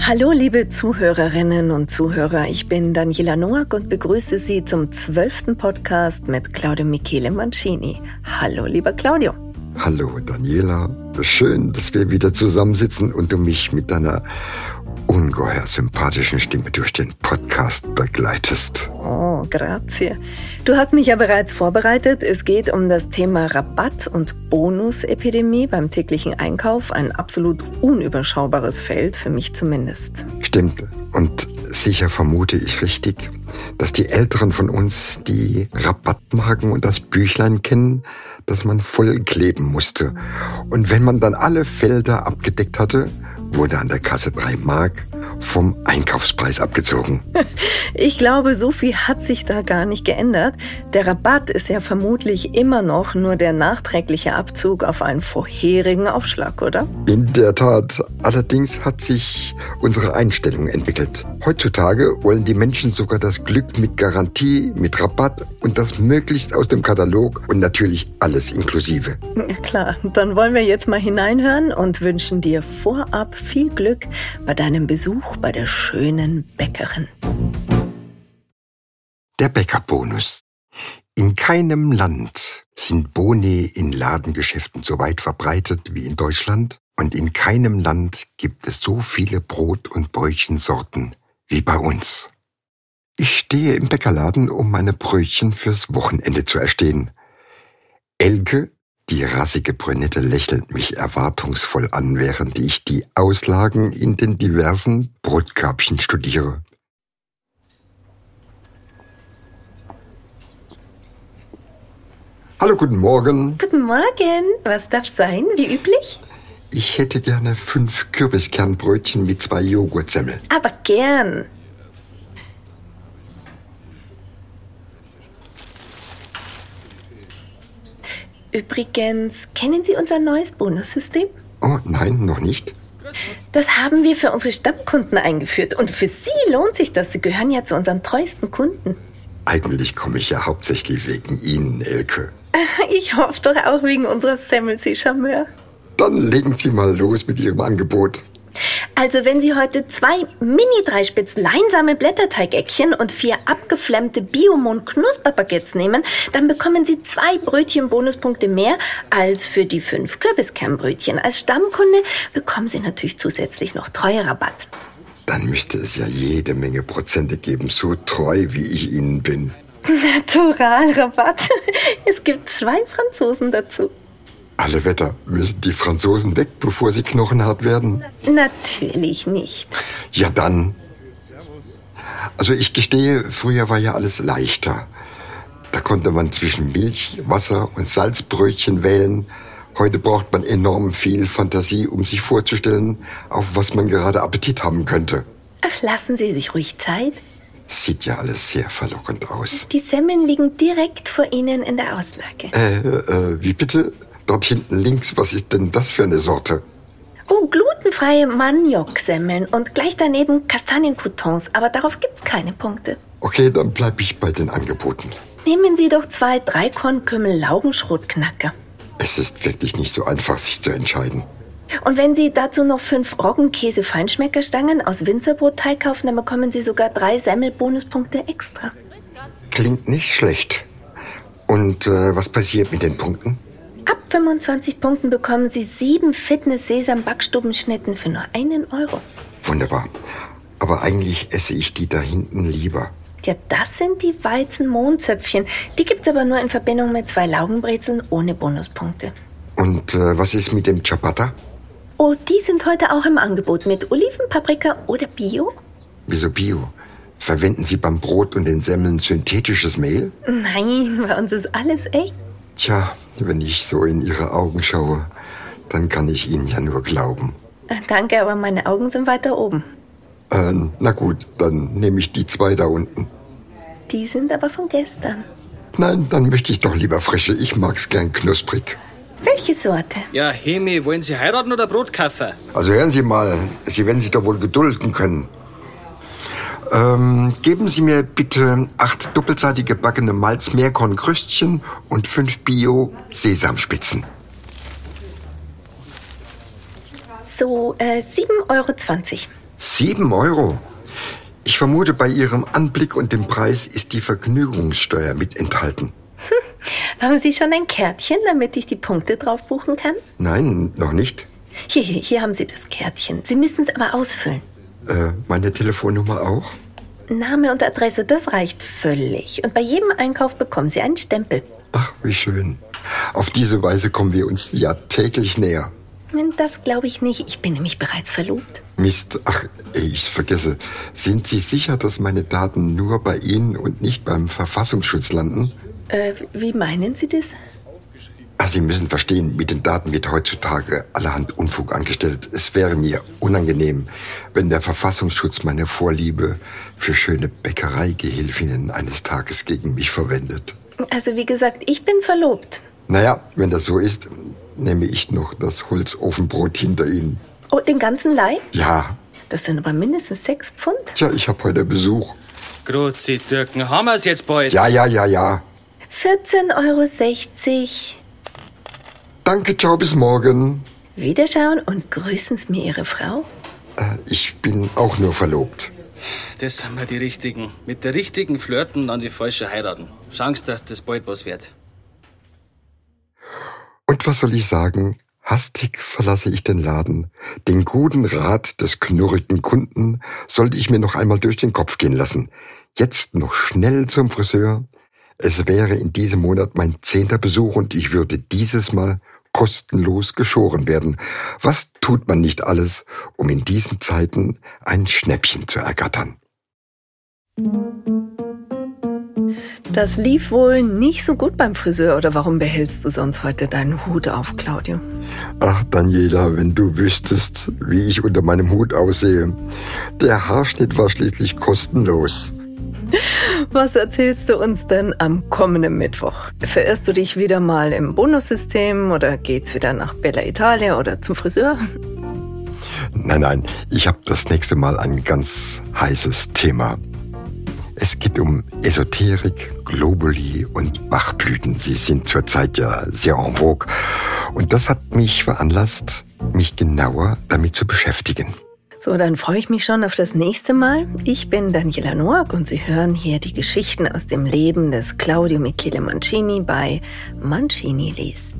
Hallo liebe Zuhörerinnen und Zuhörer, ich bin Daniela Noack und begrüße Sie zum zwölften Podcast mit Claudio Michele Mancini. Hallo lieber Claudio. Hallo Daniela, schön, dass wir wieder zusammensitzen und du mich mit deiner ungeheuer sympathischen Stimme durch den Podcast begleitest. Oh, grazie. Du hast mich ja bereits vorbereitet. Es geht um das Thema Rabatt- und Bonusepidemie beim täglichen Einkauf. Ein absolut unüberschaubares Feld, für mich zumindest. Stimmt. Und sicher vermute ich richtig, dass die Älteren von uns die Rabattmarken und das Büchlein kennen, das man voll kleben musste. Und wenn man dann alle Felder abgedeckt hatte, wurde an der Kasse 3 Mark vom Einkaufspreis abgezogen. Ich glaube, so viel hat sich da gar nicht geändert. Der Rabatt ist ja vermutlich immer noch nur der nachträgliche Abzug auf einen vorherigen Aufschlag, oder? In der Tat. Allerdings hat sich unsere Einstellung entwickelt. Heutzutage wollen die Menschen sogar das Glück mit Garantie, mit Rabatt und das möglichst aus dem Katalog und natürlich alles inklusive. Ja, klar, dann wollen wir jetzt mal hineinhören und wünschen dir vorab viel Glück bei deinem Besuch bei der schönen Bäckerin. Der Bäckerbonus. In keinem Land sind Boni in Ladengeschäften so weit verbreitet wie in Deutschland und in keinem Land gibt es so viele Brot- und Brötchensorten wie bei uns. Ich stehe im Bäckerladen, um meine Brötchen fürs Wochenende zu erstehen. Elke, die rassige Brünette, lächelt mich erwartungsvoll an, während ich die Auslagen in den diversen Brotkörbchen studiere. Hallo, guten Morgen. Guten Morgen. Was darf sein, wie üblich? Ich hätte gerne fünf Kürbiskernbrötchen mit zwei Joghurtsemmeln. Aber gern. Übrigens, kennen Sie unser neues Bonussystem? Oh, nein, noch nicht. Das haben wir für unsere Stammkunden eingeführt. Und für Sie lohnt sich das. Sie gehören ja zu unseren treuesten Kunden. Eigentlich komme ich ja hauptsächlich wegen Ihnen, Elke. Ich hoffe doch auch wegen unserer Semmel, Sie Charmeur. Dann legen Sie mal los mit Ihrem Angebot. Also wenn Sie heute zwei Mini-Dreispitz leinsame Blätterteigeckchen und vier abgeflammte Biomond-Knusperbaguettes nehmen, dann bekommen Sie zwei Brötchen-Bonuspunkte mehr als für die fünf Kürbiskernbrötchen. Als Stammkunde bekommen Sie natürlich zusätzlich noch Treuerabatt. Dann müsste es ja jede Menge Prozente geben, so treu wie ich Ihnen bin. Naturalrabatt. Es gibt zwei Franzosen dazu. Alle Wetter müssen die Franzosen weg, bevor sie knochenhart werden. Natürlich nicht. Ja dann. Also ich gestehe, früher war ja alles leichter. Da konnte man zwischen Milch, Wasser und Salzbrötchen wählen. Heute braucht man enorm viel Fantasie, um sich vorzustellen, auf was man gerade Appetit haben könnte. Ach, lassen Sie sich ruhig Zeit. Sieht ja alles sehr verlockend aus. Die Semmeln liegen direkt vor Ihnen in der Auslage. Äh, äh, wie bitte? Dort hinten links, was ist denn das für eine Sorte? Oh, glutenfreie Maniok-Semmeln und gleich daneben Kastaniencoutons, aber darauf gibt's keine Punkte. Okay, dann bleib ich bei den Angeboten. Nehmen Sie doch zwei Dreikornkümmel-Laugenschrotknacker. Es ist wirklich nicht so einfach, sich zu entscheiden. Und wenn Sie dazu noch fünf Roggenkäse-Feinschmeckerstangen aus Winzerbrotteig kaufen, dann bekommen Sie sogar drei Semmel-Bonuspunkte extra. Klingt nicht schlecht. Und äh, was passiert mit den Punkten? Ab 25 Punkten bekommen Sie sieben Fitness-Sesam-Backstubenschnitten für nur einen Euro. Wunderbar. Aber eigentlich esse ich die da hinten lieber. Ja, das sind die Weizen-Mondzöpfchen. Die gibt's aber nur in Verbindung mit zwei Laugenbrezeln ohne Bonuspunkte. Und äh, was ist mit dem Ciabatta? Oh, die sind heute auch im Angebot mit Oliven, Paprika oder Bio? Wieso Bio? Verwenden Sie beim Brot und den Semmeln synthetisches Mehl? Nein, bei uns ist alles echt. Tja, wenn ich so in Ihre Augen schaue, dann kann ich Ihnen ja nur glauben. Äh, Danke, aber meine Augen sind weiter oben. Äh, na gut, dann nehme ich die zwei da unten. Die sind aber von gestern. Nein, dann möchte ich doch lieber frische. Ich mag's gern knusprig. Welche Sorte? Ja, Hemi, wollen Sie heiraten oder Brot kaufen? Also hören Sie mal, Sie werden sich doch wohl gedulden können. Ähm, geben Sie mir bitte acht doppelseitig gebackene Malz-Meerkorn-Kröstchen und fünf Bio-Sesamspitzen. So, äh, 7,20 Euro. Sieben Euro? Ich vermute, bei Ihrem Anblick und dem Preis ist die Vergnügungssteuer mit enthalten. Haben Sie schon ein Kärtchen, damit ich die Punkte drauf buchen kann? Nein, noch nicht. Hier, hier, hier haben Sie das Kärtchen. Sie müssen es aber ausfüllen. Äh, meine Telefonnummer auch? Name und Adresse, das reicht völlig. Und bei jedem Einkauf bekommen Sie einen Stempel. Ach, wie schön. Auf diese Weise kommen wir uns ja täglich näher. Das glaube ich nicht. Ich bin nämlich bereits verlobt. Mist, ach, ich vergesse. Sind Sie sicher, dass meine Daten nur bei Ihnen und nicht beim Verfassungsschutz landen? Äh, wie meinen Sie das? Sie müssen verstehen, mit den Daten wird heutzutage allerhand Unfug angestellt. Es wäre mir unangenehm, wenn der Verfassungsschutz meine Vorliebe für schöne Bäckereigehilfinnen eines Tages gegen mich verwendet. Also wie gesagt, ich bin verlobt. Naja, wenn das so ist, nehme ich noch das Holzofenbrot hinter Ihnen. Oh, den ganzen Leib? Ja, Das sind aber mindestens sechs Pfund. tja, ich habe heute Besuch. Grüezi, Dirken, haben wir's jetzt bald? Ja, ja, ja, ja. 14,60 Euro. Danke, ciao, bis morgen. Wiederschauen und grüßen Sie mir Ihre Frau. Äh, ich bin auch nur verlobt. Das sind wir die Richtigen. Mit der richtigen flirten an die falsche heiraten. Chance, dass das bald was wird. Und was soll ich sagen? Hastig verlasse ich den Laden. Den guten Rat des knurrigen Kunden sollte ich mir noch einmal durch den Kopf gehen lassen. Jetzt noch schnell zum Friseur. Es wäre in diesem Monat mein zehnter Besuch und ich würde dieses Mal kostenlos geschoren werden. Was tut man nicht alles, um in diesen Zeiten ein Schnäppchen zu ergattern? Das lief wohl nicht so gut beim Friseur, oder warum behältst du sonst heute deinen Hut auf, Claudio? Ach, Daniela, wenn du wüsstest, wie ich unter meinem Hut aussehe. Der Haarschnitt war schließlich kostenlos. Was erzählst du uns denn am kommenden Mittwoch? Verirrst du dich wieder mal im Bonussystem oder geht's wieder nach Bella Italia oder zum Friseur? Nein, nein, ich habe das nächste Mal ein ganz heißes Thema. Es geht um Esoterik, Globuli und Bachblüten. Sie sind zurzeit ja sehr en vogue. Und das hat mich veranlasst, mich genauer damit zu beschäftigen. So, dann freue ich mich schon auf das nächste Mal. Ich bin Daniela Noack und Sie hören hier die Geschichten aus dem Leben des Claudio Michele Mancini bei Mancini liest.